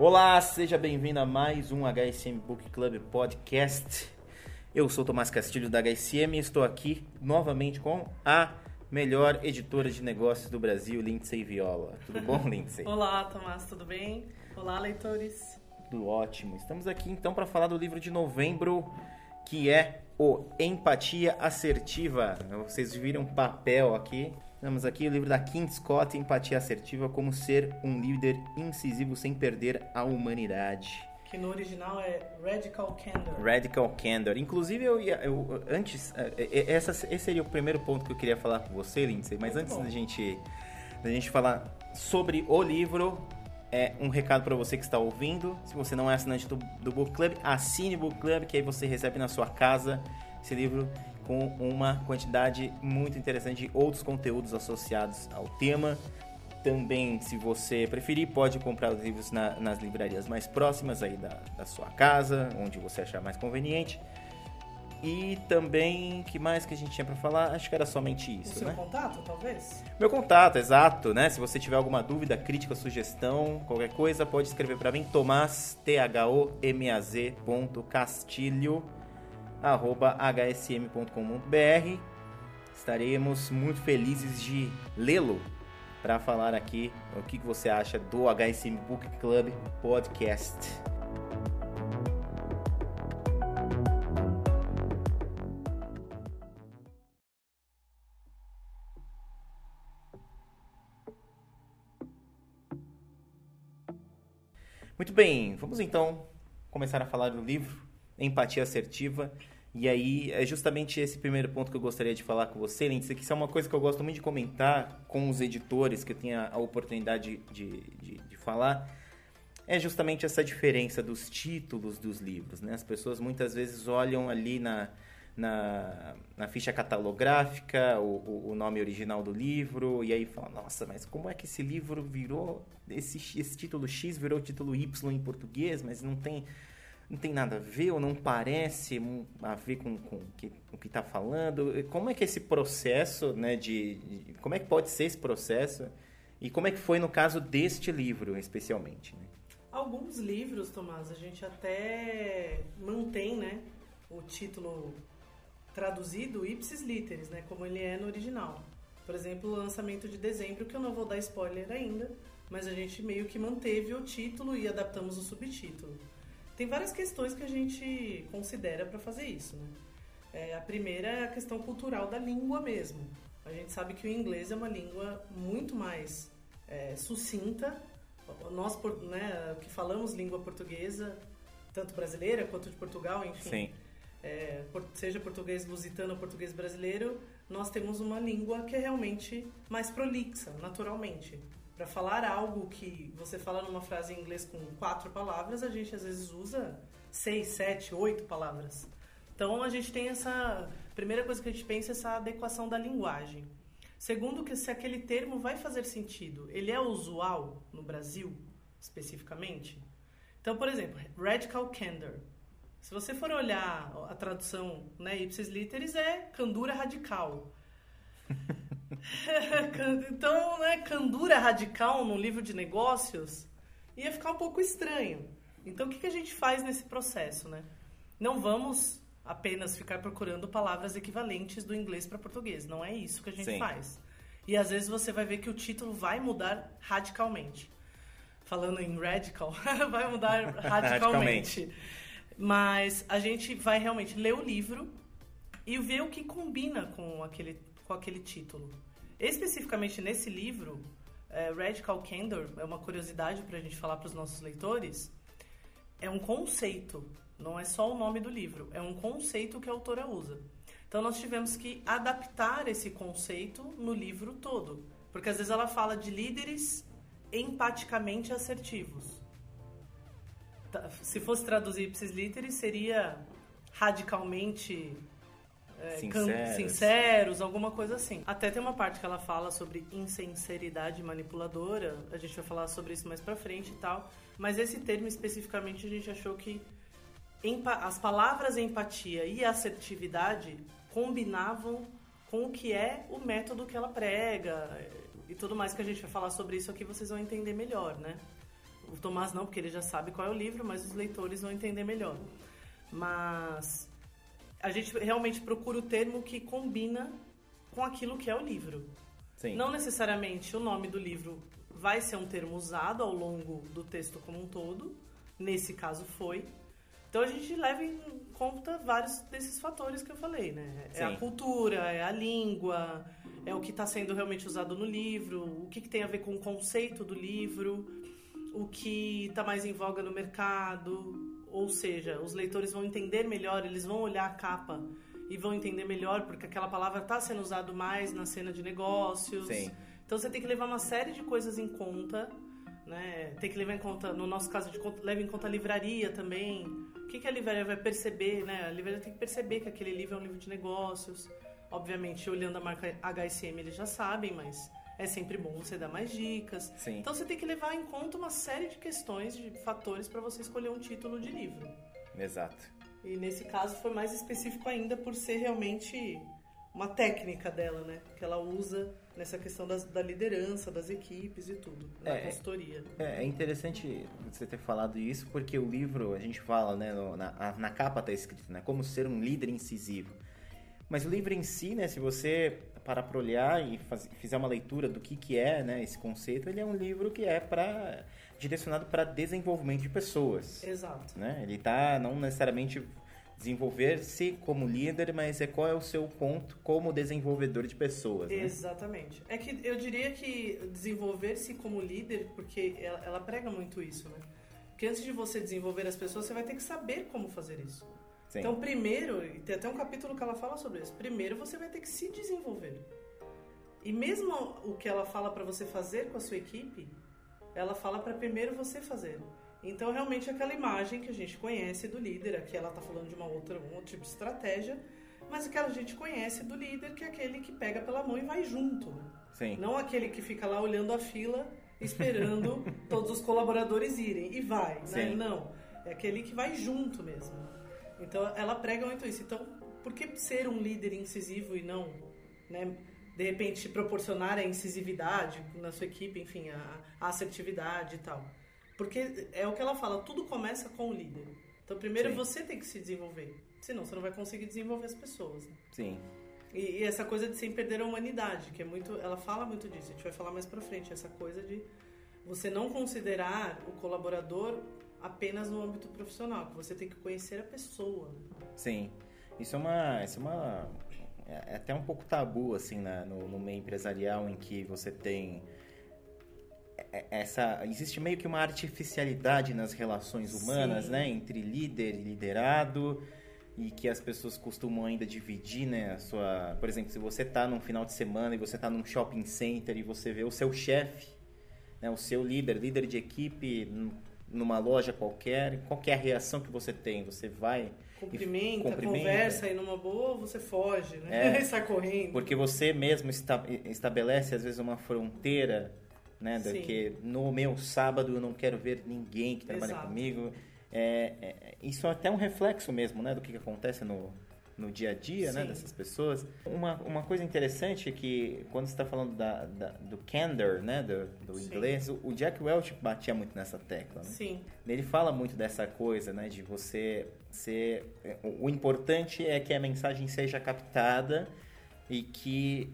Olá, seja bem-vindo a mais um HSM Book Club Podcast. Eu sou Tomás Castilho da HSM e estou aqui novamente com a melhor editora de negócios do Brasil, Lindsay Viola. Tudo bom, Lindsay? Olá, Tomás, tudo bem? Olá, leitores. Tudo ótimo. Estamos aqui então para falar do livro de novembro, que é o Empatia Assertiva. Vocês viram papel aqui. Estamos aqui o livro da Kim Scott, Empatia Assertiva, como ser um líder incisivo sem perder a humanidade. Que no original é Radical Candor. Radical Candor. Inclusive, eu, ia, eu antes, é, é, essa, esse seria o primeiro ponto que eu queria falar com você, Lindsay. Mas Muito antes bom. da gente, da gente falar sobre o livro, é um recado para você que está ouvindo. Se você não é assinante do, do Book Club, assine o Book Club, que aí você recebe na sua casa esse livro com uma quantidade muito interessante de outros conteúdos associados ao tema. Também, se você preferir, pode comprar os livros na- nas livrarias mais próximas aí da, da sua casa, onde você achar mais conveniente. E também, que mais que a gente tinha para falar? Acho que era somente O isso, seu né? contato, talvez? Meu contato, exato, né? Se você tiver alguma dúvida, crítica, sugestão, qualquer coisa, pode escrever para mim, tomás, t h o m a z ponto castilho, hsm.com.br. Estaremos muito felizes de lê-lo para falar aqui o que você acha do HSM Book Club Podcast. Muito bem, vamos então começar a falar do livro Empatia Assertiva. E aí é justamente esse primeiro ponto que eu gostaria de falar com você, Lindsay, que isso é uma coisa que eu gosto muito de comentar com os editores, que eu tenho a oportunidade de, de, de falar, é justamente essa diferença dos títulos dos livros. Né? As pessoas muitas vezes olham ali na, na, na ficha catalográfica o, o, nome original do livro e aí falam, nossa, mas como é que esse livro virou, esse, esse título X virou título Y em português, mas não tem não tem nada a ver ou não parece a ver com, com o que está falando. Como é que esse processo, né, de, de- como é que pode ser esse processo e como é que foi no caso deste livro, especialmente, né? Alguns livros, Tomás, a gente até mantém, né, o título traduzido ipsis literis, né, como ele é no original. Por exemplo, o lançamento de dezembro, que eu não vou dar spoiler ainda, mas a gente meio que manteve o título e adaptamos o subtítulo. Tem várias questões que a gente considera para fazer isso, né? É, a primeira é a questão cultural da língua mesmo. A gente sabe que o inglês é uma língua muito mais é, sucinta. Nós, né, que falamos língua portuguesa, tanto brasileira quanto de Portugal, enfim, é, seja português lusitano ou português brasileiro, nós temos uma língua que é realmente mais prolixa, naturalmente. Para falar algo que você fala numa frase em inglês com quatro palavras, a gente às vezes usa seis, sete, oito palavras. Então a gente tem essa. Primeira coisa que a gente pensa é essa adequação da linguagem. Segundo, que se aquele termo vai fazer sentido, ele é usual no Brasil, especificamente? Então, por exemplo, radical candor. Se você for olhar a tradução, né, ipsis literis é candura radical. então, né, candura radical num livro de negócios ia ficar um pouco estranho. Então, o que, que a gente faz nesse processo, né? Não vamos apenas ficar procurando palavras equivalentes do inglês para português. Não é isso que a gente Sim. faz. E às vezes você vai ver que o título vai mudar radicalmente. Falando em radical, vai mudar radicalmente. Mas a gente vai realmente ler o livro e ver o que combina com aquele, com aquele título. Especificamente nesse livro, é, Radical Candor, é uma curiosidade para a gente falar para os nossos leitores, é um conceito, não é só o nome do livro, é um conceito que a autora usa. Então nós tivemos que adaptar esse conceito no livro todo, porque às vezes ela fala de líderes empaticamente assertivos. Tá, Se fosse traduzir ipsis literis, seria radicalmente é, Sinceros. sinceros, alguma coisa assim. Até tem uma parte que ela fala sobre insinceridade manipuladora, a gente vai falar sobre isso mais pra frente e tal, mas esse termo especificamente a gente achou que as palavras empatia e assertividade combinavam com o que é o método que ela prega e tudo mais que a gente vai falar sobre isso aqui vocês vão entender melhor, né? O Tomás não, porque ele já sabe qual é o livro, mas os leitores vão entender melhor. Mas a gente realmente procura o termo que combina com aquilo que é o livro. Sim. Não necessariamente o nome do livro vai ser um termo usado ao longo do texto como um todo. Nesse caso foi. Então a gente leva em conta vários desses fatores que eu falei, né? É a Sim. cultura, é a língua, é o que está sendo realmente usado no livro, o que, que tem a ver com o conceito do livro, o que está mais em voga no mercado. Ou seja, os leitores vão entender melhor, eles vão olhar a capa e vão entender melhor porque aquela palavra está sendo usada mais na cena de negócios. Sim. Então você tem que levar uma série de coisas em conta, né? Tem que levar em conta, no nosso caso, conta- leva em conta a livraria também. O que, que a livraria vai perceber, né? A livraria tem que perceber que aquele livro é um livro de negócios. Obviamente, olhando a marca HSM, eles já sabem, mas é sempre bom você dar mais dicas. Sim. Então você tem que levar em conta uma série de questões, de fatores para você escolher um título de livro. Exato. E nesse caso foi mais específico ainda por ser realmente uma técnica dela, né? Que ela usa nessa questão das- da liderança, das equipes e tudo, na É. consultoria. É, é interessante você ter falado isso, porque o livro, a gente fala, né, no- na, na capa tá escrito, né, como ser um líder incisivo. Mas o livro em si, né, se você para olhar e faz- fizer uma leitura do que, que é né, esse conceito, ele é um livro que é para direcionado para desenvolvimento de pessoas. Exato. Né? Ele está não necessariamente desenvolver-se como líder, mas é qual é o seu ponto como desenvolvedor de pessoas. Né? Exatamente. É que eu diria que desenvolver-se como líder, porque ela, ela prega muito isso, né? Porque antes de você desenvolver as pessoas, você vai ter que saber como fazer isso. Sim. Então, primeiro, e tem até um capítulo que ela fala sobre isso. Primeiro, você vai ter que se desenvolver. E mesmo o que ela fala para você fazer com a sua equipe, ela fala para primeiro você fazer. Então, realmente, aquela imagem que a gente conhece do líder, aqui ela tá falando de uma outra, um outro tipo de estratégia, mas aquela a gente conhece do líder, que é aquele que pega pela mão e vai junto. né? Sim. Não aquele que fica lá olhando a fila, esperando todos os colaboradores irem e vai, né? Não. É aquele que vai junto mesmo. Então ela prega muito isso. Então, por que ser um líder incisivo e não, né, de repente proporcionar a incisividade na sua equipe, enfim, a, a assertividade e tal? Porque é o que ela fala, tudo começa com o líder. Então, primeiro Sim. você tem que se desenvolver. Senão você não vai conseguir desenvolver as pessoas. né? Sim. E, e essa coisa de sem perder a humanidade, que é muito. Ela fala muito disso, a gente vai falar mais pra frente. Essa coisa de você não considerar o colaborador apenas no âmbito profissional, que você tem que conhecer a pessoa. Sim. Isso é uma. Isso é uma. É até um pouco tabu, assim, na- no, no meio empresarial, em que você tem. é- Essa, existe meio que uma artificialidade nas relações humanas, Sim. né? Entre líder e liderado, e que as pessoas costumam ainda dividir, né? A sua, por exemplo, se você está num final de semana e você está num shopping center e você vê o seu chefe, né? O seu líder, líder de equipe, numa loja qualquer, qual é a reação que você tem? Você vai Cumprimenta, cumprimenta. conversa e numa boa você foge, né? É. sai correndo. Porque você mesmo esta- estabelece, às vezes, uma fronteira, né? do Sim. que no meu sábado eu não quero ver ninguém que trabalha Exato. comigo. É, é- isso é até um reflexo mesmo, né? Do que, que acontece no, no dia a dia, né? Dessas pessoas. Uma, uma coisa interessante é que, quando você está falando da, da- do candor, né? Do, do inglês, o, o Jack Welch batia muito nessa tecla, né? Sim, Ele fala muito dessa coisa, né? De você ser. O o importante é que a mensagem seja captada e que,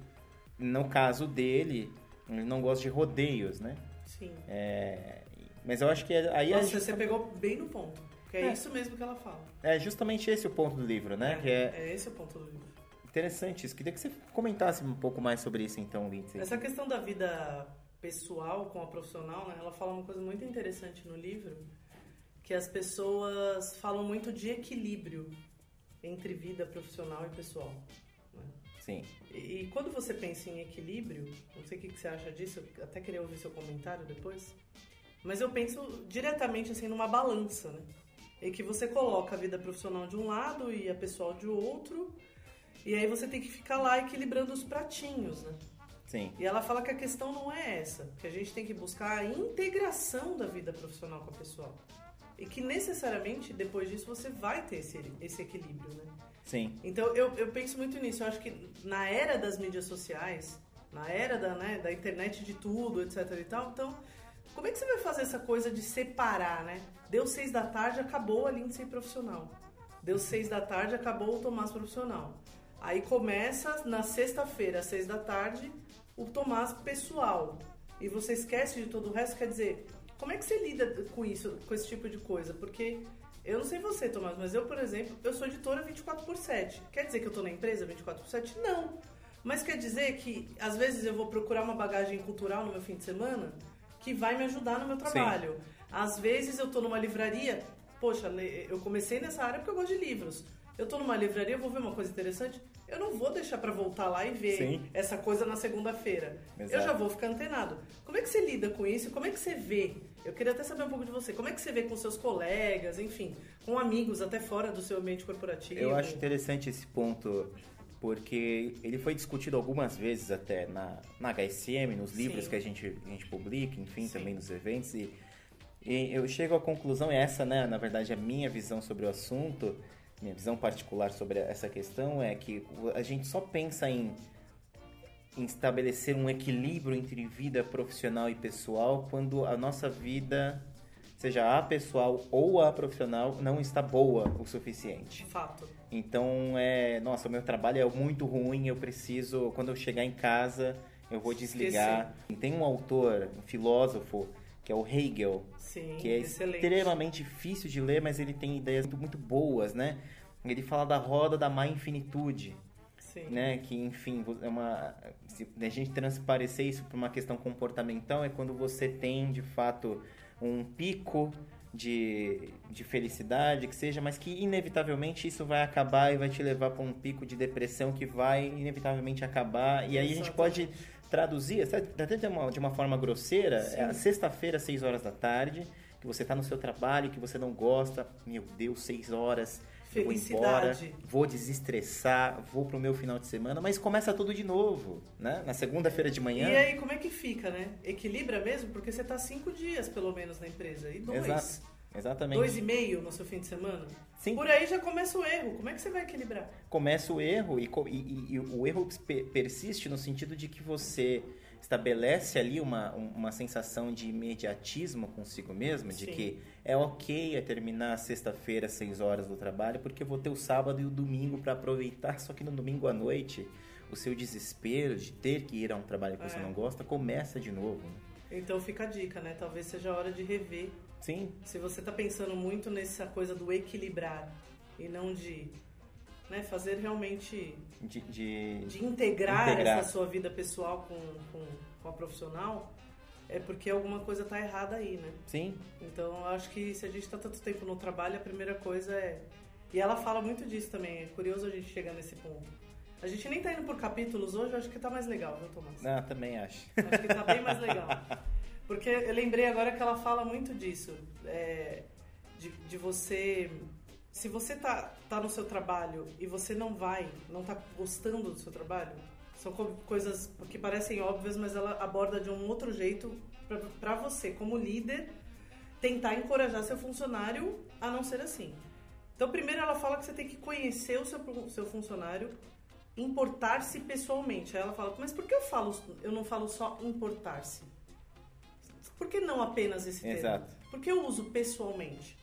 no caso dele, ele não gosta de rodeios, né? sim. É, mas eu acho que aí a Nossa, gente- você pegou bem no ponto. É, É. isso mesmo que ela fala. é justamente esse o ponto do livro, né? Que é é esse o ponto do livro. interessante isso. Queria que você comentasse um pouco mais sobre isso, então, Lindsay. Essa questão da vida pessoal com a profissional, né? Ela fala uma coisa muito interessante no livro, que as pessoas falam muito de equilíbrio entre vida profissional e pessoal. né? Sim, E, e quando você pensa em equilíbrio, não sei o que que você acha disso, eu até queria ouvir seu comentário depois, mas eu penso diretamente assim numa balança, né? Em que você coloca a vida profissional de um lado e a pessoal de outro, e aí você tem que ficar lá equilibrando os pratinhos, né? sim, E ela fala que a questão não é essa, que a gente tem que buscar a integração da vida profissional com a pessoal. E que necessariamente depois disso você vai ter esse, esse equilíbrio, né? sim, Então eu, eu penso muito nisso. Eu acho que na era das mídias sociais, na era da, né, da internet de tudo, etc e tal, então Como é que você vai fazer essa coisa de separar, né? Deu seis da tarde, acabou a Lindsay profissional. Deu seis da tarde, acabou o Tomás profissional. Aí começa na sexta-feira, às seis da tarde, o Tomás pessoal. E você esquece de todo o resto, quer dizer, como é que você lida com isso, com esse tipo de coisa? Porque eu não sei você, Tomás, mas eu, por exemplo, eu sou editora 24 por 7. Quer dizer que eu estou na empresa 24 por 7? Não. Mas quer dizer que às vezes eu vou procurar uma bagagem cultural no meu fim de semana que vai me ajudar no meu trabalho. Sim. Às vezes eu estou numa livraria, poxa, eu comecei nessa área porque eu gosto de livros. Eu estou numa livraria, vou ver uma coisa interessante, eu não vou deixar para voltar lá e ver Sim. essa coisa na segunda-feira. Eu já vou ficar antenado. Como é que você lida com isso? Como é que você vê? Eu queria até saber um pouco de você. Como é que você vê com seus colegas, enfim, com amigos até fora do seu ambiente corporativo? Eu acho interessante esse ponto porque ele foi discutido algumas vezes até na, na HSM, nos livros Sim. que a gente, a gente publica, enfim, Sim. também nos eventos. E, e, eu chego à conclusão, e essa, né, na verdade, a minha visão sobre o assunto, minha visão particular sobre essa questão é que a gente só pensa em, em estabelecer um equilíbrio entre vida profissional e pessoal quando a nossa vida seja a pessoal ou a profissional, não está boa o suficiente. Fato. Então, é, nossa, o meu trabalho é muito ruim, eu preciso, quando eu chegar em casa, eu vou desligar. Esqueci. Tem um autor, um filósofo, que é o Hegel, Sim, que é excelente. extremamente difícil de ler, mas ele tem ideias muito, muito boas, né? Ele fala da roda da má infinitude. Sim. Né? Que, enfim, é uma, se a gente transparecer isso para uma questão comportamental, é quando você tem, de fato, um pico de, de felicidade, que seja, mas que inevitavelmente isso vai acabar e vai te levar para um pico de depressão que vai inevitavelmente acabar. E aí a gente pode traduzir, até de uma, de uma forma grosseira, Sim. é sexta-feira, 6 horas da tarde, que você está no seu trabalho, que você não gosta, meu Deus, 6 horas vou embora, vou desestressar, vou pro meu final de semana, mas começa tudo de novo, né? Na segunda-feira de manhã. E aí, como é que fica, né? Equilibra mesmo? Porque você tá cinco dias, pelo menos, na empresa. E dois. Exato. Exatamente. Dois e meio no seu fim de semana? Sim. Por aí já começa o erro. Como é que você vai equilibrar? Começa o erro e, e, e o erro persiste no sentido de que você estabelece ali uma, uma sensação de imediatismo consigo mesmo, de Sim. que é ok terminar sexta-feira às 6 horas do trabalho, porque vou ter o sábado e o domingo para aproveitar, só que no domingo à noite o seu desespero de ter que ir a um trabalho que é. você não gosta começa de novo. Né? Então fica a dica, né? Talvez seja a hora de rever. Sim. Se você está pensando muito nessa coisa do equilibrar e não de né, fazer realmente de, de, de integrar, integrar, essa sua vida pessoal com, com, com, a profissional, é porque alguma coisa está errada aí, né? Sim. Então, eu acho que se a gente está tanto tempo no trabalho, a primeira coisa é... E ela fala muito disso também, é curioso a gente chegar nesse ponto. A gente nem tá indo por capítulos hoje, eu acho que tá mais legal, viu, Tomás? Não, também acho. Acho que tá bem mais legal. Porque eu lembrei agora que ela fala muito disso, é, de, de você se você tá, tá no seu trabalho e você não vai, não tá gostando do seu trabalho, são coisas que parecem óbvias, mas ela aborda de um outro jeito para você, como líder, tentar encorajar seu funcionário a não ser assim. Então, primeiro ela fala que você tem que conhecer o seu, seu funcionário, importar-se pessoalmente. Aí ela fala, mas por que eu falo, eu não falo só importar-se? Por que não apenas esse termo? Exato. Por que eu uso pessoalmente?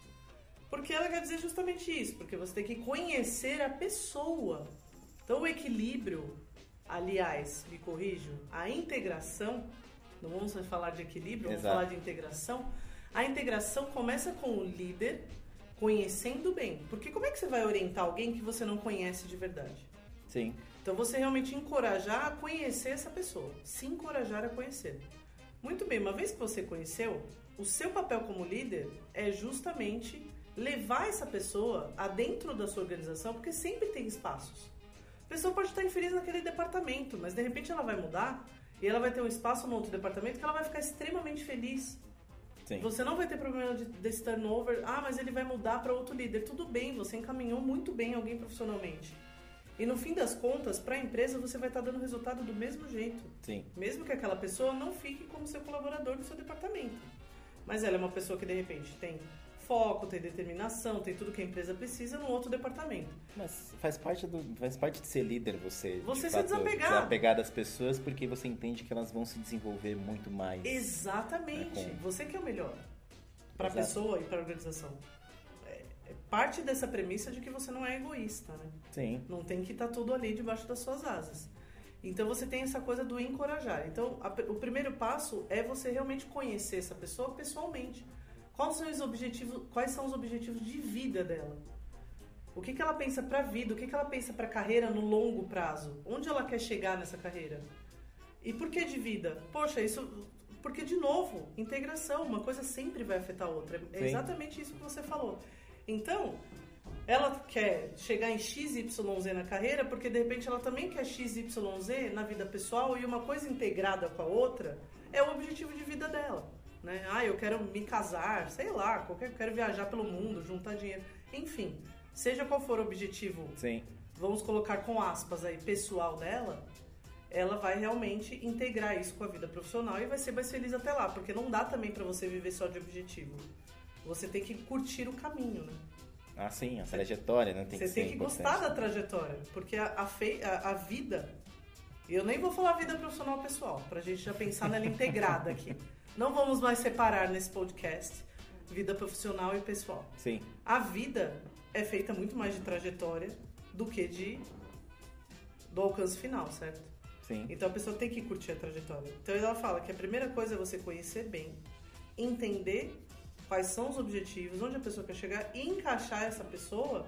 Porque ela quer dizer justamente isso, porque você tem que conhecer a pessoa. Então o equilíbrio, aliás, me corrijo, a integração, não vamos falar de equilíbrio, vamos Exato. falar de integração. A integração começa com o líder conhecendo bem. Porque como é que você vai orientar alguém que você não conhece de verdade? Sim. Então você realmente encorajar a conhecer essa pessoa, se encorajar a conhecer. Muito bem, uma vez que você conheceu, o seu papel como líder é justamente levar essa pessoa a dentro da sua organização, porque sempre tem espaços. A pessoa pode estar infeliz naquele departamento, mas de repente ela vai mudar e ela vai ter um espaço no outro departamento que ela vai ficar extremamente feliz. Sim. Você não vai ter problema de, desse turnover. Ah, mas ele vai mudar para outro líder. Tudo bem, você encaminhou muito bem alguém profissionalmente. E no fim das contas, para a empresa, você vai estar dando resultado do mesmo jeito. Sim. Mesmo que aquela pessoa não fique como seu colaborador no seu departamento. Mas ela é uma pessoa que de repente tem foco, tem determinação, tem tudo que a empresa precisa num outro departamento. Mas faz parte, do, faz parte de ser líder você. Você de se fato, desapegar. desapegar das pessoas porque você entende que elas vão se desenvolver muito mais. Exatamente. É, com- Você que é o melhor para a pessoa e para a organização. Parte dessa premissa de que você não é egoísta, né? Sim. Não tem que estar tudo ali debaixo das suas asas. Então você tem essa coisa do encorajar. Então a- o primeiro passo é você realmente conhecer essa pessoa pessoalmente. Quais são os objetivos, quais são os objetivos de vida dela? O que, que ela pensa para a vida? O que, que ela pensa para a carreira no longo prazo? Onde ela quer chegar nessa carreira? E por que de vida? Poxa, isso. Porque, de novo, integração, uma coisa sempre vai afetar a outra. É Sim. exatamente isso que você falou. Então, ela quer chegar em XYZ na carreira porque de repente ela também quer XYZ na vida pessoal e uma coisa integrada com a outra é o objetivo de vida dela. Né? Ah, eu quero me casar, sei lá, qualquer, eu quero viajar pelo mundo, juntar dinheiro. Enfim, seja qual for o objetivo Sim. vamos colocar com aspas aí, pessoal dela, ela vai realmente integrar isso com a vida profissional e vai ser mais feliz até lá, porque não dá também pra você viver só de objetivo. Você tem que curtir o caminho, né? Ah, sim, a trajetória, né? Tem você que tem que importante. gostar da trajetória, porque a, a, fei- a- a vida. Eu nem vou falar vida profissional pessoal, pra gente já pensar nela integrada aqui. Não vamos mais separar nesse podcast vida profissional e pessoal. Sim. A vida é feita muito mais de trajetória do que de do alcance final, certo? Sim. Então a pessoa tem que curtir a trajetória. Então ela fala que a primeira coisa é você conhecer bem, entender quais são os objetivos, onde a pessoa quer chegar e encaixar essa pessoa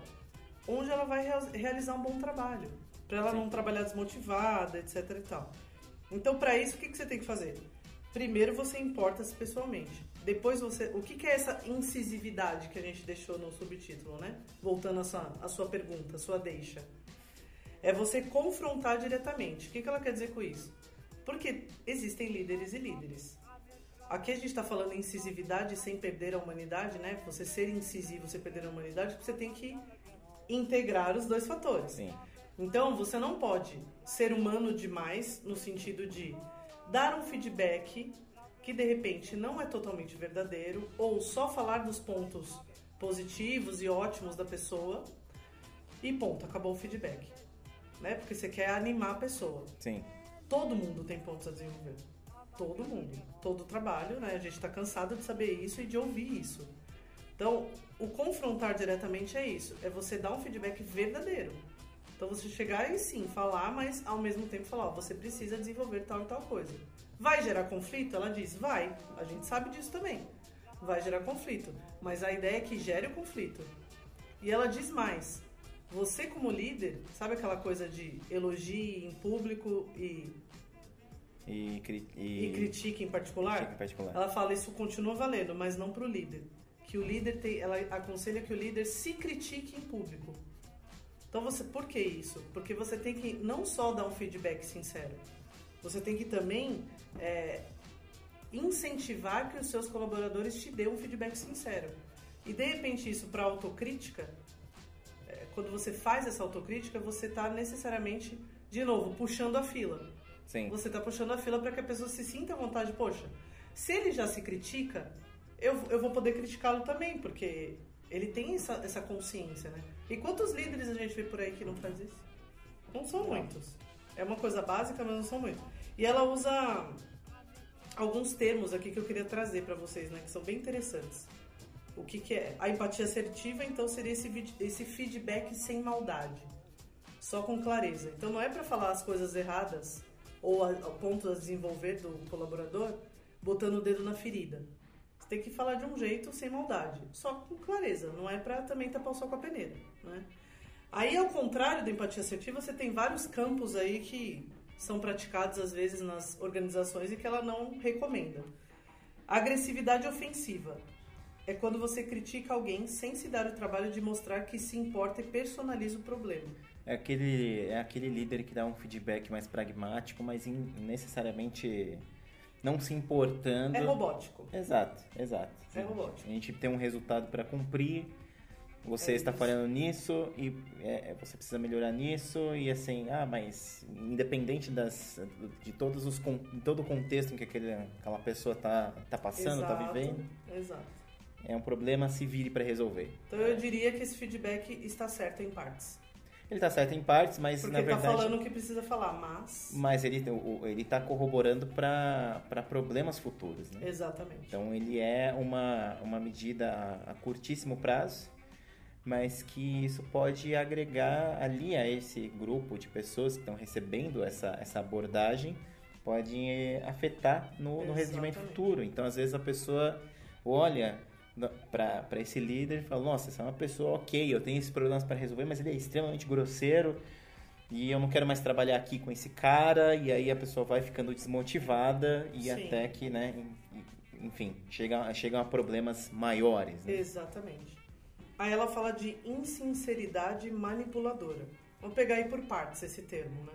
onde ela vai rea- realizar um bom trabalho, para ela Sim. não trabalhar desmotivada, etc e tal. Então para isso o que, que você tem que fazer? Primeiro você importa-se pessoalmente. Depois você, o que, que é essa incisividade que a gente deixou no subtítulo, né? Voltando à sua, à sua pergunta, à sua deixa é você confrontar diretamente. O que, que ela quer dizer com isso? Porque existem líderes e líderes. Aqui a gente está falando em incisividade sem perder a humanidade, né? Você ser incisivo sem perder a humanidade, você tem que integrar os dois fatores. Sim. Então você não pode ser humano demais no sentido de dar um feedback que de repente não é totalmente verdadeiro ou só falar dos pontos positivos e ótimos da pessoa e ponto, acabou o feedback. Né? Porque você quer animar a pessoa. Sim. Todo mundo tem pontos a desenvolver. Todo mundo. Todo trabalho, né? A gente tá cansado de saber isso e de ouvir isso. Então, o confrontar diretamente é isso. É você dar um feedback verdadeiro. Então, você chegar e sim, falar, mas ao mesmo tempo falar, ó, você precisa desenvolver tal e tal coisa. Vai gerar conflito? Ela diz, vai. A gente sabe disso também. Vai gerar conflito. Mas a ideia é que gere o conflito. E ela diz mais. Você como líder, sabe aquela coisa de elogie em público e, E, cri- e e... critique em particular? critique em particular. Ela fala isso continua valendo, mas não pro líder. Que o líder tem, ela aconselha que o líder se critique em público. Então você, por que isso? Porque você tem que não só dar um feedback sincero, você tem que também é, incentivar que os seus colaboradores te dêem um feedback sincero. E de repente isso para autocrítica, é, quando você faz essa autocrítica, você está necessariamente, de novo, puxando a fila. Sim. Você está puxando a fila para que a pessoa se sinta à vontade. Poxa, se ele já se critica, eu, eu vou poder criticá-lo também, porque ele tem essa, essa consciência, né? E quantos líderes a gente vê por aí que não faz isso? Não são muitos. É uma coisa básica, mas não são muitos. E ela usa alguns termos aqui que eu queria trazer para vocês, né? Que são bem interessantes. O que, que é? A empatia assertiva, então, seria esse, esse feedback sem maldade só com clareza. Então não é para falar as coisas erradas ou a, o ponto a desenvolver do colaborador botando o dedo na ferida. Você tem que falar de um jeito sem maldade, só com clareza. Não é para também tapar o sol com a peneira, né? Aí, ao contrário da empatia assertiva, você tem vários campos aí que são praticados às vezes nas organizações e que ela não recomenda. A agressividade ofensiva é quando você critica alguém sem se dar o trabalho de mostrar que se importa e personaliza o problema. É aquele, é aquele líder que dá um feedback mais pragmático, mas in- necessariamente não se importando. É robótico. Exato, exato. É robótico. A gente tem um resultado para cumprir. Você É está isso. falhando nisso e é, é, você precisa melhorar nisso e assim, ah, mas independente das de todos os de todo o contexto em que aquele, aquela pessoa tá tá passando, tá Exato, vivendo, Exato. é um problema, se vire para resolver. Então eu diria que esse feedback está certo em partes. Ele está certo em partes, mas Porque na ele tá verdade. falando o que precisa falar, mas. Mas ele ele está corroborando para problemas futuros, né? Exatamente. Então ele é uma, uma medida a, a curtíssimo prazo, mas que isso pode agregar ali a esse grupo de pessoas que estão recebendo essa, essa abordagem, pode eh, afetar no, no rendimento futuro. Então às vezes a pessoa olha para esse líder e fala, nossa, essa é uma pessoa ok, eu tenho esses problemas para resolver, mas ele é extremamente grosseiro, e eu não quero mais trabalhar aqui com esse cara, e aí a pessoa vai ficando desmotivada e Sim. até que, né, en- enfim, chega, chegam a problemas maiores. Né? Exatamente. Aí ela fala de insinceridade manipuladora. Vamos pegar aí por partes esse termo, né?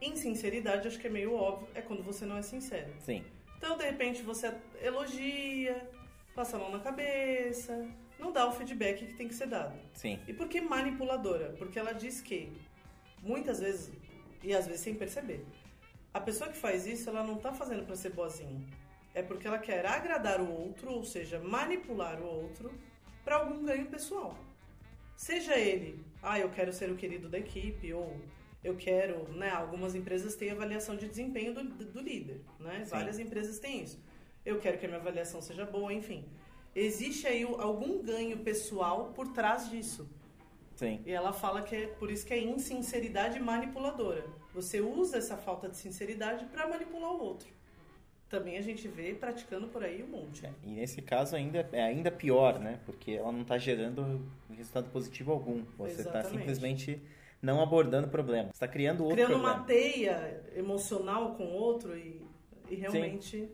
Insinceridade, acho que é meio óbvio, é quando você não é sincero. Sim, Então, de repente, você elogia, passa a mão na cabeça, não dá o feedback que tem que ser dado. sim, E por que manipuladora? Porque ela diz que, muitas vezes, e às vezes sem perceber, a pessoa que faz isso, ela não tá fazendo para ser boazinha. É porque ela quer agradar o outro, ou seja, manipular o outro para algum ganho pessoal. Seja ele, ah, eu quero ser o querido da equipe, ou eu quero, né, algumas empresas têm avaliação de desempenho do, do líder, né? Sim. Várias empresas têm isso. Eu quero que a minha avaliação seja boa, enfim. Existe aí algum ganho pessoal por trás disso. sim. E ela fala que é por isso que é insinceridade manipuladora. Você usa essa falta de sinceridade para manipular o outro. Também a gente vê praticando por aí um monte. E nesse caso ainda é ainda pior, né? Porque ela não está gerando resultado positivo algum. Você está simplesmente não abordando o problema. Você está criando outro Criando problema. uma teia emocional com o outro e, e realmente. Você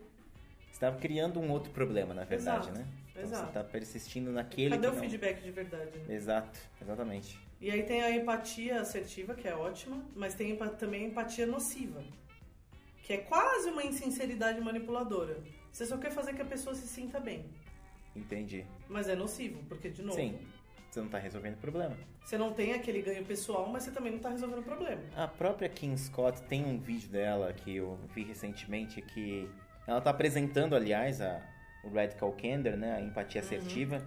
está criando um outro problema, na verdade, Exato, né? Então exato. você está persistindo naquele Cadê o não... feedback de verdade? né? Exato, exatamente. E aí tem a empatia assertiva, que é ótima, mas tem também a empatia nociva, que é quase uma insinceridade manipuladora. Você só quer fazer que a pessoa se sinta bem, Entendi. mas é nocivo, porque, de novo, Sim, você não está resolvendo o problema. você não tem aquele ganho pessoal, mas você também não está resolvendo o problema. A própria Kim Scott tem um vídeo dela que eu vi recentemente que ela está apresentando, aliás, a, o Radical Candor, né, a empatia assertiva,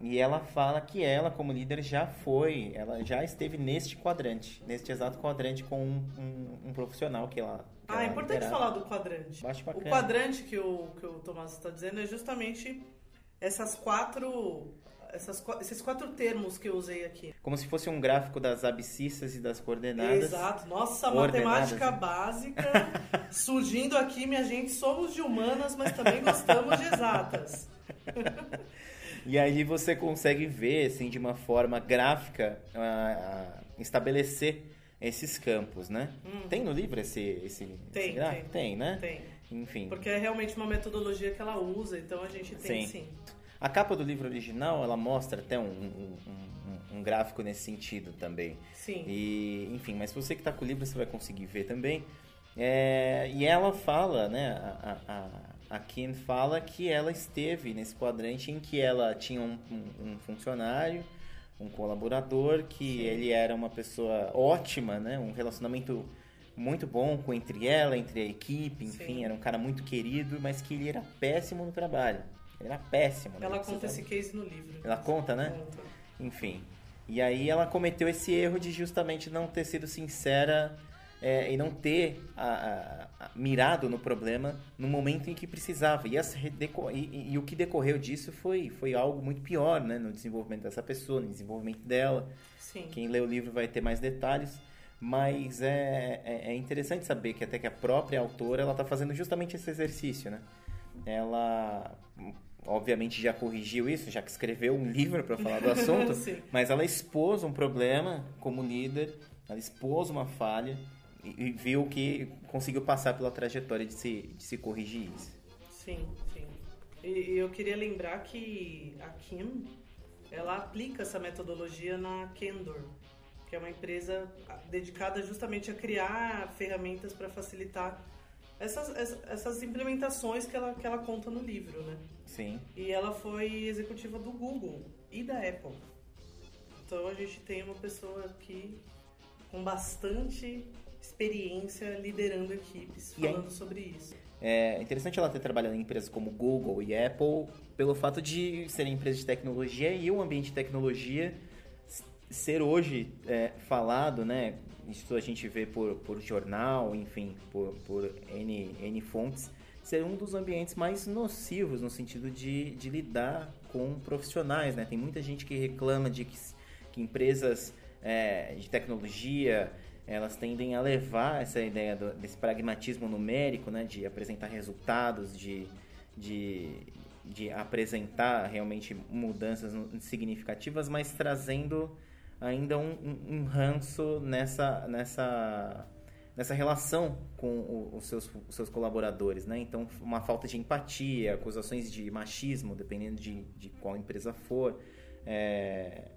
e ela fala que ela, como líder, já foi, ela já esteve neste quadrante, neste exato quadrante com um, um- um profissional que ela. que Ah, é ela importante liderava. falar do quadrante. O quadrante que o, que o Tomás está dizendo é justamente essas quatro, essas, esses quatro termos que eu usei aqui. Como se fosse um gráfico das abscissas e das coordenadas. Exato. Nossa, matemática né? básica surgindo aqui, minha gente. Somos de humanas, mas também gostamos de exatas. E aí você consegue ver, assim, de uma forma gráfica, ah, ah, estabelecer esses campos, né? Tem no livro esse, esse. Tem, esse gráfico? Tem, né? Tem. Enfim. Porque é realmente uma metodologia que ela usa, então a gente tem Sim. sim. A capa do livro original, ela mostra até um, um, um- um gráfico nesse sentido também. Sim. E, enfim, mas você que está com o livro, você vai conseguir ver também. É, e ela fala, né, a, a, a- Kim fala que ela esteve nesse quadrante em que ela tinha um, um- um funcionário, um colaborador, que Sim. ele era uma pessoa ótima, né, um relacionamento muito bom com entre ela, entre a equipe, enfim, Sim. era um cara muito querido, mas que ele era péssimo no trabalho. Ele era péssimo. né? Ela conta esse precisava- case no livro. Ela conta, né? Conta. Enfim. E aí ela cometeu esse erro de justamente não ter sido sincera é, e não ter a- a- a- mirado no problema no momento em que precisava. E, as e- e o que decorreu disso foi, foi algo muito pior né, no desenvolvimento dessa pessoa, no desenvolvimento dela. Sim. Quem lê o livro vai ter mais detalhes. Mas é, é, é interessante saber que até que a própria autora ela está fazendo justamente esse exercício, né? Ela obviamente já corrigiu isso, já que escreveu um livro para falar do assunto, mas ela expôs um problema como líder, ela expôs uma falha e, e viu que conseguiu passar pela trajetória de se, de se corrigir isso. Sim, sim. E, e eu queria lembrar que a Kim, ela aplica essa metodologia na Kendor, que é uma empresa dedicada justamente a criar ferramentas para facilitar essas, essas, implementações que ela, que ela conta no livro, né? Sim, E ela foi executiva do Google e da Apple. Então a gente tem uma pessoa aqui com bastante experiência liderando equipes, falando sobre isso. É interessante ela ter trabalhado em empresas como Google e Apple pelo fato de serem empresas de tecnologia e o ambiente de tecnologia ser hoje é, falado, né? Isso a gente vê por, por jornal, enfim, por, por N, N fontes, ser um dos ambientes mais nocivos no sentido de, de lidar com profissionais, né? Tem muita gente que reclama de que, que empresas é, de tecnologia elas tendem a levar essa ideia do, desse pragmatismo numérico, né? De apresentar resultados, de, de, de apresentar realmente mudanças significativas, mas trazendo ainda um, um, um ranço nessa, nessa, nessa relação com o, os, seus, os seus colaboradores, né? Então, uma falta de empatia, acusações de machismo, dependendo de, de qual empresa for. É...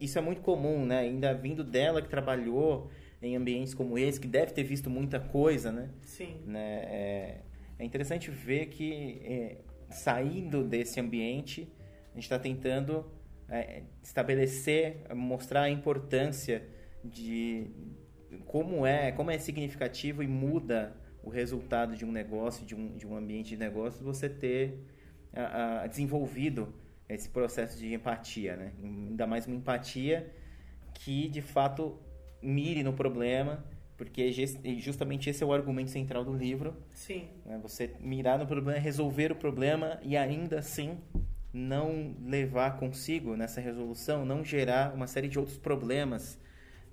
Isso é muito comum, né? Ainda vindo dela que trabalhou em ambientes como esse, que deve ter visto muita coisa, né? Sim. Né? É, é interessante ver que, é, saindo desse ambiente, a gente está tentando é, estabelecer, mostrar a importância de como é, como é significativo e muda o resultado de um negócio, de um, de um ambiente de negócio, você ter a, a desenvolvido esse processo de empatia, né? Ainda mais uma empatia que de fato mire no problema, porque justamente esse é o argumento central do livro. Sim. Né? Você mirar no problema, resolver o problema e ainda assim não levar consigo nessa resolução, não gerar uma série de outros problemas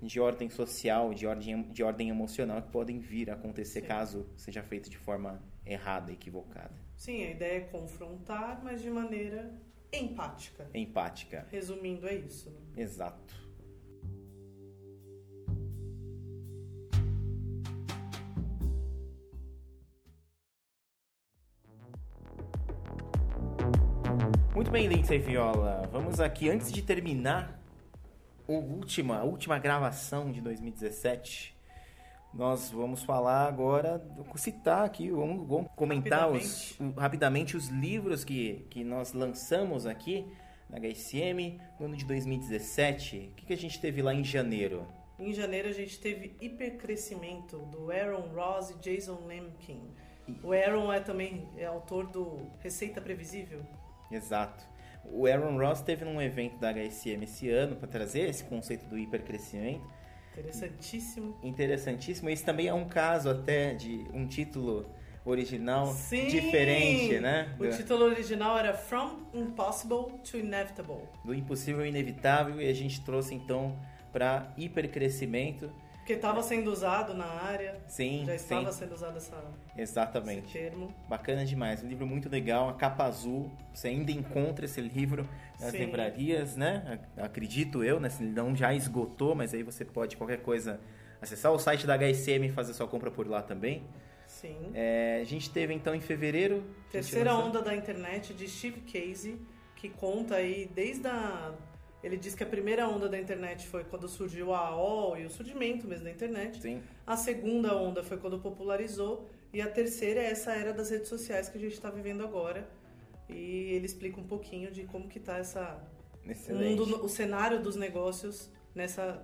de ordem social, de ordem, de ordem emocional que podem vir a acontecer Sim. caso seja feito de forma errada, equivocada. Sim, a ideia é confrontar, mas de maneira empática. Empática. Resumindo, é isso. Né? Exato. Muito bem, Lindsay Viola. Vamos aqui, antes de terminar a última, a última gravação de 2017, nós vamos falar agora, citar aqui, vamos, vamos comentar rapidamente. Os, rapidamente os livros que, que nós lançamos aqui na HSM no ano de 2017. O que, que a gente teve lá em janeiro? Em janeiro a gente teve Hipercrescimento, do Aaron Ross e Jason Lemkin. O Aaron é também é autor do Receita Previsível. Exato. O Aaron Ross teve num evento da HSM esse ano para trazer esse conceito do hipercrescimento. Interessantíssimo. Interessantíssimo. Esse também é um caso até de um título original Sim! diferente, né? O título original era From Impossible to Inevitable. Do impossível ao inevitável e a gente trouxe então para hipercrescimento porque estava sendo usado na área. Sim, Já estava sim. sendo usado essa, Exatamente. esse termo. Bacana demais. Um livro muito legal, a capa azul. Você ainda encontra esse livro nas sim. livrarias, né? Acredito eu, né? Se não já esgotou, mas aí você pode, qualquer coisa, acessar o site da HSM e fazer sua compra por lá também. Sim. É, a gente teve então em fevereiro. Terceira onda da internet de Steve Casey, que conta aí desde a ele diz que a primeira onda da internet foi quando surgiu a AOL e o surgimento mesmo da internet. Sim. A segunda onda foi quando popularizou. E a terceira é essa era das redes sociais que a gente está vivendo agora. E ele explica um pouquinho de como que está essa... O, mundo, o cenário dos negócios nessa,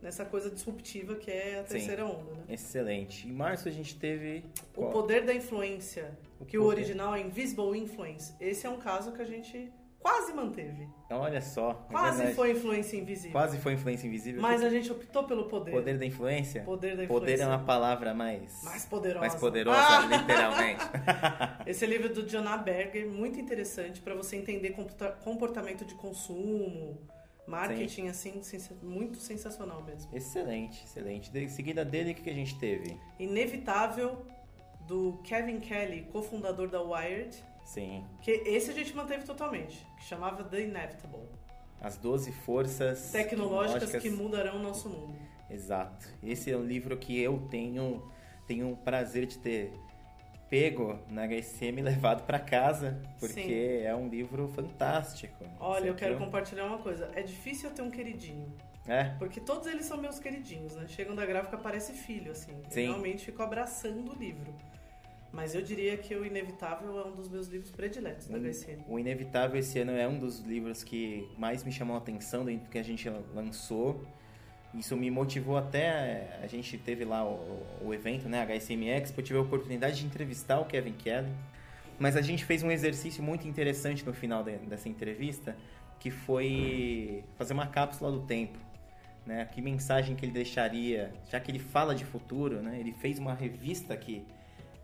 nessa coisa disruptiva que é a terceira Sim. onda. Né? Excelente. Em março a gente teve. O poder da influência, o que poder. o original é Invisible Influence. Esse é um caso que a gente quase manteve. Olha só. É quase é foi influência invisível. Quase foi influência invisível. Mas a gente optou pelo poder. Poder da influência? Poder da influência. Poder é uma palavra mais... Mais poderosa. Mais poderosa, ah! literalmente. Esse é livro do Jonah Berger, muito interessante para você entender comportamento de consumo, marketing, Sim. assim, muito sensacional mesmo. Excelente, excelente. Em seguida dele, o que a gente teve? Inevitável, do Kevin Kelly, cofundador da Wired Sim. Que esse a gente manteve totalmente, que chamava The Inevitable. As 12 forças tecnológicas, tecnológicas que mudarão o nosso mundo. Exato. Esse é um livro que eu tenho tenho o prazer de ter pego na HSM e levado para casa, porque Sim. é um livro fantástico. Olha, eu quero eu... compartilhar uma coisa. É difícil eu ter um queridinho. É? Porque todos eles são meus queridinhos, né? Chegam da gráfica, parece filho, assim. Eu Sim. realmente fico abraçando o livro. Mas eu diria que o Inevitável é um dos meus livros prediletos da HSM. O Inevitável esse ano é um dos livros que mais me chamou a atenção dentro do que a gente lançou. Isso me motivou até. A gente teve lá o, o evento, né? HSM Expo, eu tive a oportunidade de entrevistar o Kevin Kelly. Mas a gente fez um exercício muito interessante no final de, dessa entrevista, que foi fazer uma cápsula do tempo. Né? Que mensagem que ele deixaria, já que ele fala de futuro, né? Ele fez uma revista que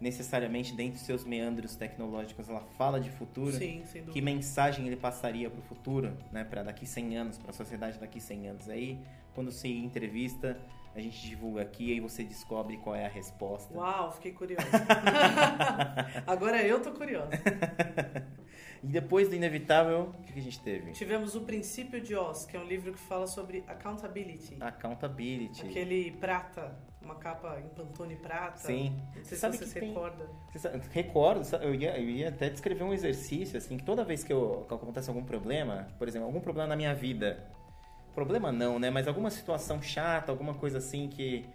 necessariamente dentro dos seus meandros tecnológicos ela fala de futuro. Sim, sem Que mensagem ele passaria para o futuro, né? Para daqui 100 anos, para a sociedade daqui 100 anos. Aí, quando você entrevista, a gente divulga aqui e você descobre qual é a resposta. Uau, fiquei curiosa. Agora eu tô curiosa. E depois do inevitável, o que que a gente teve? Tivemos O Princípio de Oz, que é um livro que fala sobre accountability. Accountability. Aquele prata, uma capa em pantone prata. Sim. Não sei Você se sabe você que se tem- recorda. Você sabe- Recordo, eu ia, eu ia até descrever um exercício, assim, que toda vez que, eu, que acontece algum problema, por exemplo, algum problema na minha vida, problema não, né, mas alguma situação chata, alguma coisa assim que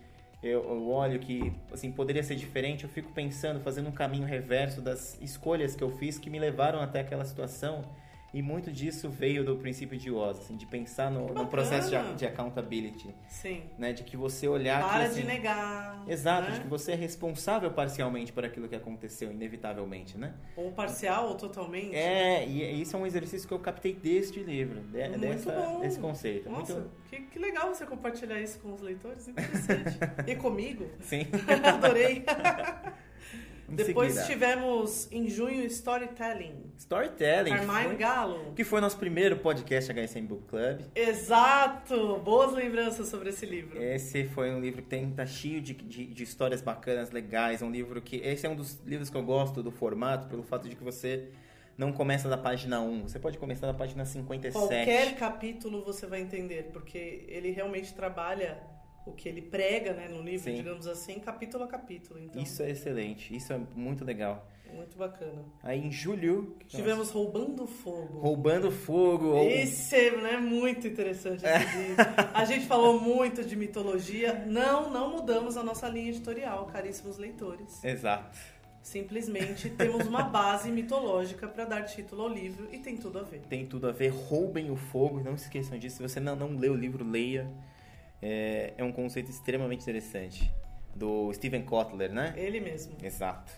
eu, eu olho que, assim, poderia ser diferente, eu fico pensando, fazendo um caminho reverso das escolhas que eu fiz que me levaram até aquela situação. E muito disso veio do princípio de Oz, assim, de pensar no, no processo de, de accountability, Sim. né, de que você olhar que, Para assim, de negar. Exato, né? de que você é responsável parcialmente por aquilo que aconteceu, inevitavelmente, né? Ou parcial ou totalmente. É, e isso é um exercício que eu captei deste livro, de- Muito dessa, bom. desse conceito. Nossa, Muito, que, que legal você compartilhar isso com os leitores. Interessante. e comigo. sim. Adorei. Depois seguida, tivemos, em junho, Storytelling. Storytelling, Carmine foi, Gallo. que foi nosso primeiro podcast HSM Book Club. Exato! Boas lembranças sobre esse livro. Esse foi um livro que tem, tá cheio de, de, de histórias bacanas, legais. Um livro que. Esse é um dos livros que eu gosto do formato, pelo fato de que você não começa da página 1. Você pode começar da página 57. Qualquer capítulo você vai entender, porque ele realmente trabalha o que ele prega né, no livro, Sim. digamos assim, capítulo a capítulo. Então, Isso é excelente, isso é muito legal. muito bacana. Aí em julho. Tivemos Roubando Fogo. Roubando Fogo. Esse é né, muito interessante esse livro. A gente falou muito de mitologia. Não, não mudamos a nossa linha editorial, caríssimos leitores. Exato. Simplesmente temos uma base mitológica para dar título ao livro e tem tudo a ver. Tem tudo a ver. Roubem o fogo. Não se esqueçam disso. Se você não, não leu o livro, leia. É, é um conceito extremamente interessante. Do Steven Kotler, né? Ele mesmo. Exato.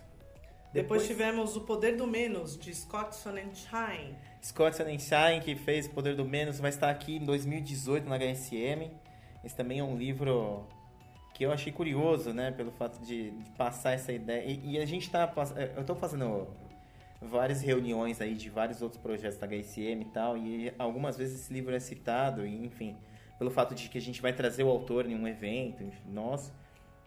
Depois, tivemos O Poder do Menos, de Scott Sonnenschein. Scott Sonnenschein, que fez O Poder do Menos, vai estar aqui em 2018 na HSM. Esse também é um livro que eu achei curioso, né? Pelo fato de, de passar essa ideia. E, e a gente tá... pass- Eu tô fazendo várias reuniões aí de vários outros projetos da HSM e tal, e algumas vezes esse livro é citado, e enfim, pelo fato de que a gente vai trazer o autor em um evento, nosso,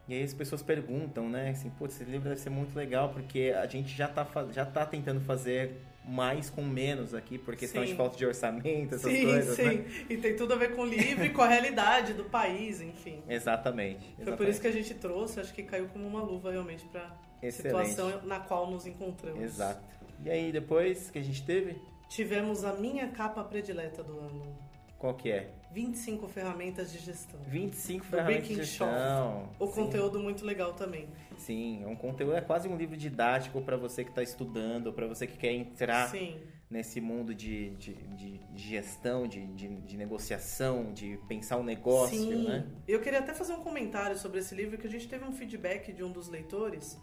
e aí as pessoas perguntam, né, assim, putz, esse livro deve ser muito legal, porque a gente já tá, já tá tentando fazer mais com menos aqui, por questão Sim. de falta de orçamento, essas sim, coisas, sim. né? E tem tudo a ver com o livro e com a realidade do país, enfim. Exatamente. Foi por isso que a gente trouxe, acho que caiu como uma luva realmente para Excelente. situação na qual nos encontramos. Exato. E aí, depois que a gente teve, Tivemos a minha capa predileta do ano. Qual que é? 25 ferramentas de gestão. 25 Do ferramentas de gestão. O Sim. conteúdo muito legal também. Sim, é um conteúdo, é quase um livro didático para você que está estudando, para você que quer entrar Sim. nesse mundo de, de, de- gestão, de, de, de negociação, de pensar o negócio, Sim. né? Eu queria até fazer um comentário sobre esse livro, que a gente teve um feedback de um dos leitores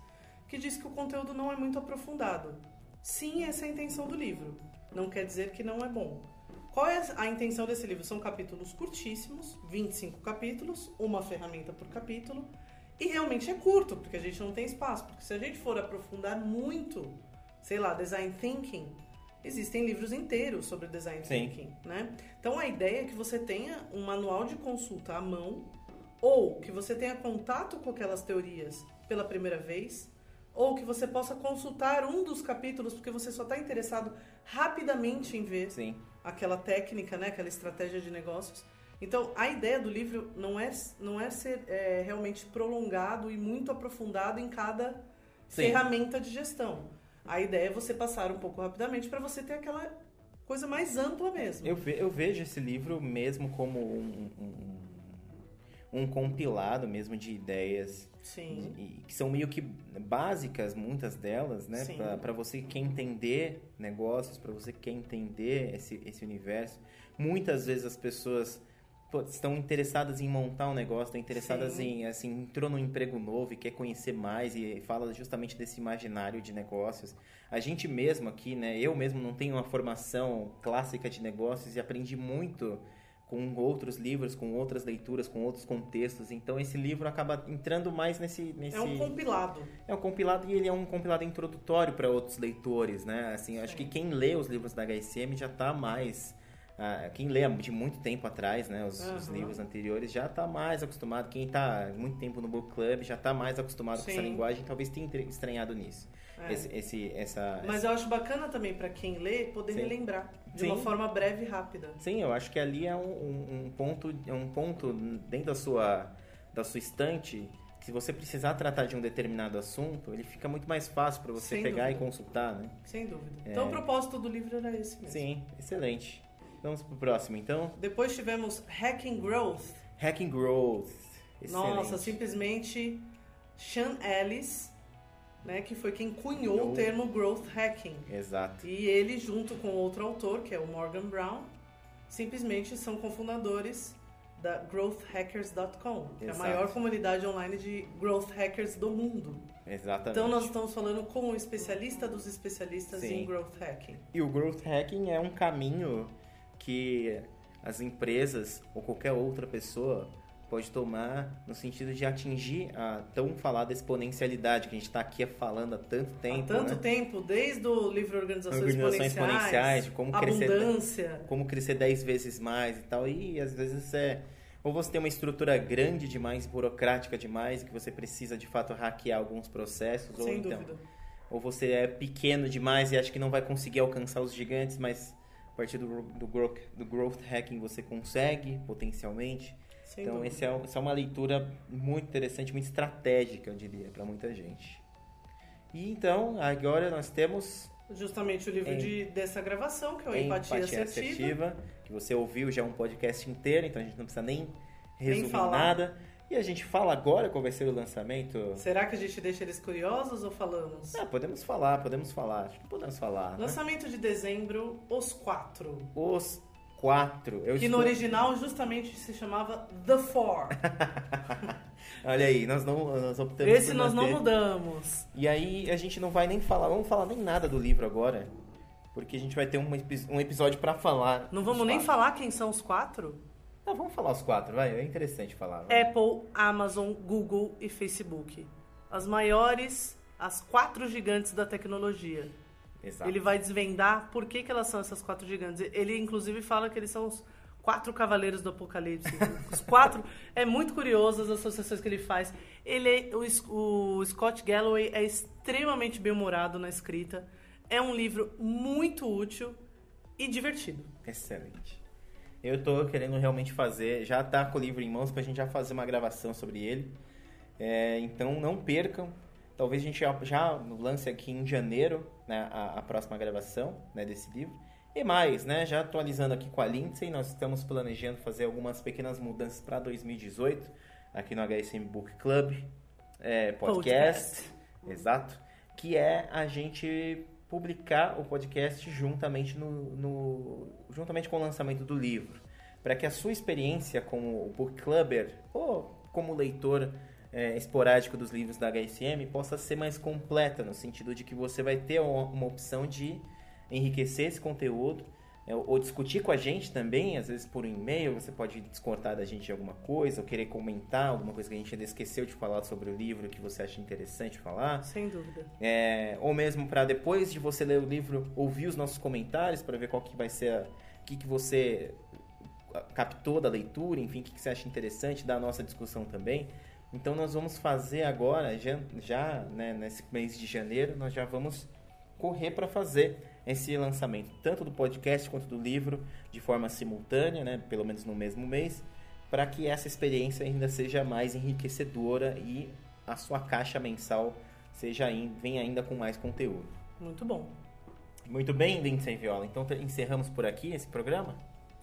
que disse que o conteúdo não é muito aprofundado. Sim, essa é a intenção do livro. Não quer dizer que não é bom. Qual é a intenção desse livro? São capítulos curtíssimos, 25 capítulos, uma ferramenta por capítulo. E realmente é curto, porque a gente não tem espaço. Porque se a gente for aprofundar muito, sei lá, design thinking, existem livros inteiros sobre design Sim. thinking, né? Então a ideia é que você tenha um manual de consulta à mão ou que você tenha contato com aquelas teorias pela primeira vez, ou que você possa consultar um dos capítulos porque você só está interessado rapidamente em ver Sim, aquela técnica, né, aquela estratégia de negócios. Então, a ideia do livro não é, não é ser é, realmente prolongado e muito aprofundado em cada Sim. ferramenta de gestão. A ideia é você passar um pouco rapidamente para você ter aquela coisa mais ampla mesmo. eu, ve- eu vejo esse livro mesmo como um, um, um compilado mesmo de ideias Sim. e que são meio que básicas, muitas delas, né? Para você que quer entender negócios, para você que quer entender esse, esse universo. Muitas vezes as pessoas pô, estão interessadas em montar um negócio, estão interessadas Sim. em, assim, entrou num emprego novo e quer conhecer mais e fala justamente desse imaginário de negócios. A gente mesmo aqui, né, eu mesmo não tenho uma formação clássica de negócios e aprendi muito com outros livros, com outras leituras, com outros contextos. Então esse livro acaba entrando mais nesse, nesse... É um compilado. É um compilado e ele é um compilado introdutório para outros leitores, né? Assim, acho Sim. que quem lê os livros da HSM já está mais ah, quem lê de muito tempo atrás, né, os, os Aham. livros anteriores, já está mais acostumado. Quem está muito tempo no book club já está mais acostumado com essa Sim. linguagem, talvez tenha estranhado nisso. É. Esse, esse- essa, Mas eu acho bacana também pra quem lê poder Sim. relembrar de Sim. uma forma breve e rápida. Sim, eu acho que ali é um, um- um ponto, é um ponto dentro da sua, da sua estante se você precisar tratar de um determinado assunto, ele fica muito mais fácil para você Sem pegar dúvida. e consultar, né? Sem dúvida. É. Então o propósito do livro era esse mesmo. Sim, excelente. Vamos pro próximo, então. Depois tivemos Hacking Growth. Hacking Growth. Excelente. Nossa, simplesmente Sean Ellis, né, que foi quem cunhou Cunhou. o termo Growth Hacking. Exato. E ele, junto com outro autor, que é o Morgan Brown, simplesmente são cofundadores da growthhackers.com, que é a Exato. maior comunidade online de growth hackers do mundo. Exatamente. Então nós estamos falando com o especialista dos especialistas Sim. em growth hacking. E o growth hacking é um caminho que as empresas ou qualquer outra pessoa pode tomar no sentido de atingir a tão falada exponencialidade que a gente está aqui falando há tanto tempo, Há tanto né? tempo, desde o livro Organizações, Organizações Exponenciais, exponenciais, de como crescer- abundância. Como crescer 10 vezes mais e tal. E às vezes é ou você tem uma estrutura grande demais, burocrática demais, que você precisa de fato hackear alguns processos, ou Sem então dúvida. ou você é pequeno demais e acha que não vai conseguir alcançar os gigantes, mas a partir do, do, growth, do growth hacking você consegue, potencialmente. Sem então, dúvida. esse é, essa é uma leitura muito interessante, muito estratégica, eu diria, para muita gente. E então, agora nós temos Justamente o livro Em- de, dessa gravação, que é o Empatia, Assertiva. que você ouviu já um podcast inteiro, então a gente não precisa nem resumir falar. nada. E a gente fala agora qual vai ser o lançamento. Será que a gente deixa eles curiosos ou falamos? Ah, podemos falar, podemos falar. Acho que podemos falar. né? Lançamento de dezembro, Os Quatro. Os quatro. Eu Que no estou- original justamente se chamava The Four. Olha aí, nós não nós optamos Esse nós não mudamos. E aí a gente não vai nem falar, vamos falar nem nada do livro agora, porque a gente vai ter um, um episódio pra falar. Não vamos nem falar quem são os quatro? Ah, vamos falar os quatro, vai, é interessante falar. vai. Apple, Amazon, Google e Facebook. As maiores, as quatro gigantes da tecnologia. Exato. Ele vai desvendar por que, que elas são essas quatro gigantes. Ele, inclusive, fala que eles são os quatro cavaleiros do apocalipse. Os quatro... É muito curioso as associações que ele faz. Ele é- o, o Scott Galloway é extremamente bem-humorado na escrita. É um livro muito útil e divertido. Excelente. Eu tô querendo realmente fazer, já tá com o livro em mãos pra gente já fazer uma gravação sobre ele. É, então não percam. Talvez a gente já, já lance aqui em janeiro né, a, a próxima gravação né, desse livro. E mais, né? Já atualizando aqui com a Lindsay, nós estamos planejando fazer algumas pequenas mudanças para 2018 aqui no HSM Book Club é, podcast. Exato. Que é a gente publicar o podcast juntamente, no, no- juntamente com o lançamento do livro. Para que a sua experiência como book clubber ou como leitor é, esporádico dos livros da HSM possa ser mais completa, no sentido de que você vai ter uma uma opção de enriquecer esse conteúdo é, ou discutir com a gente também, às vezes por um e-mail, você pode discordar da gente de alguma coisa, ou querer comentar alguma coisa que a gente ainda esqueceu de falar sobre o livro que você acha interessante falar. Sem dúvida. É, ou mesmo para depois de você ler o livro, ouvir os nossos comentários para ver qual que vai ser, a- o que, que você captou da leitura, enfim, o que, que você acha interessante da nossa discussão também. Então nós vamos fazer agora, já, já né, nesse mês de janeiro, nós já vamos correr para fazer esse lançamento, tanto do podcast quanto do livro, de forma simultânea, né, pelo menos no mesmo mês, para que essa experiência ainda seja mais enriquecedora e a sua caixa mensal seja venha ainda com mais conteúdo. Muito bom. Muito bem, Lindsay Viola. Então encerramos por aqui esse programa.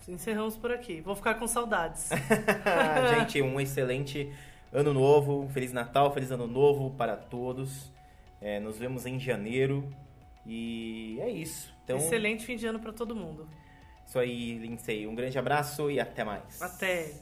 Encerramos por aqui. Vou ficar com saudades. Gente, um excelente ano novo, feliz Natal, feliz ano novo para todos. É, nos vemos em janeiro e é isso. Então, Excelente fim de ano pra todo mundo. Isso aí, Lindsay. Um grande abraço e até mais. Até.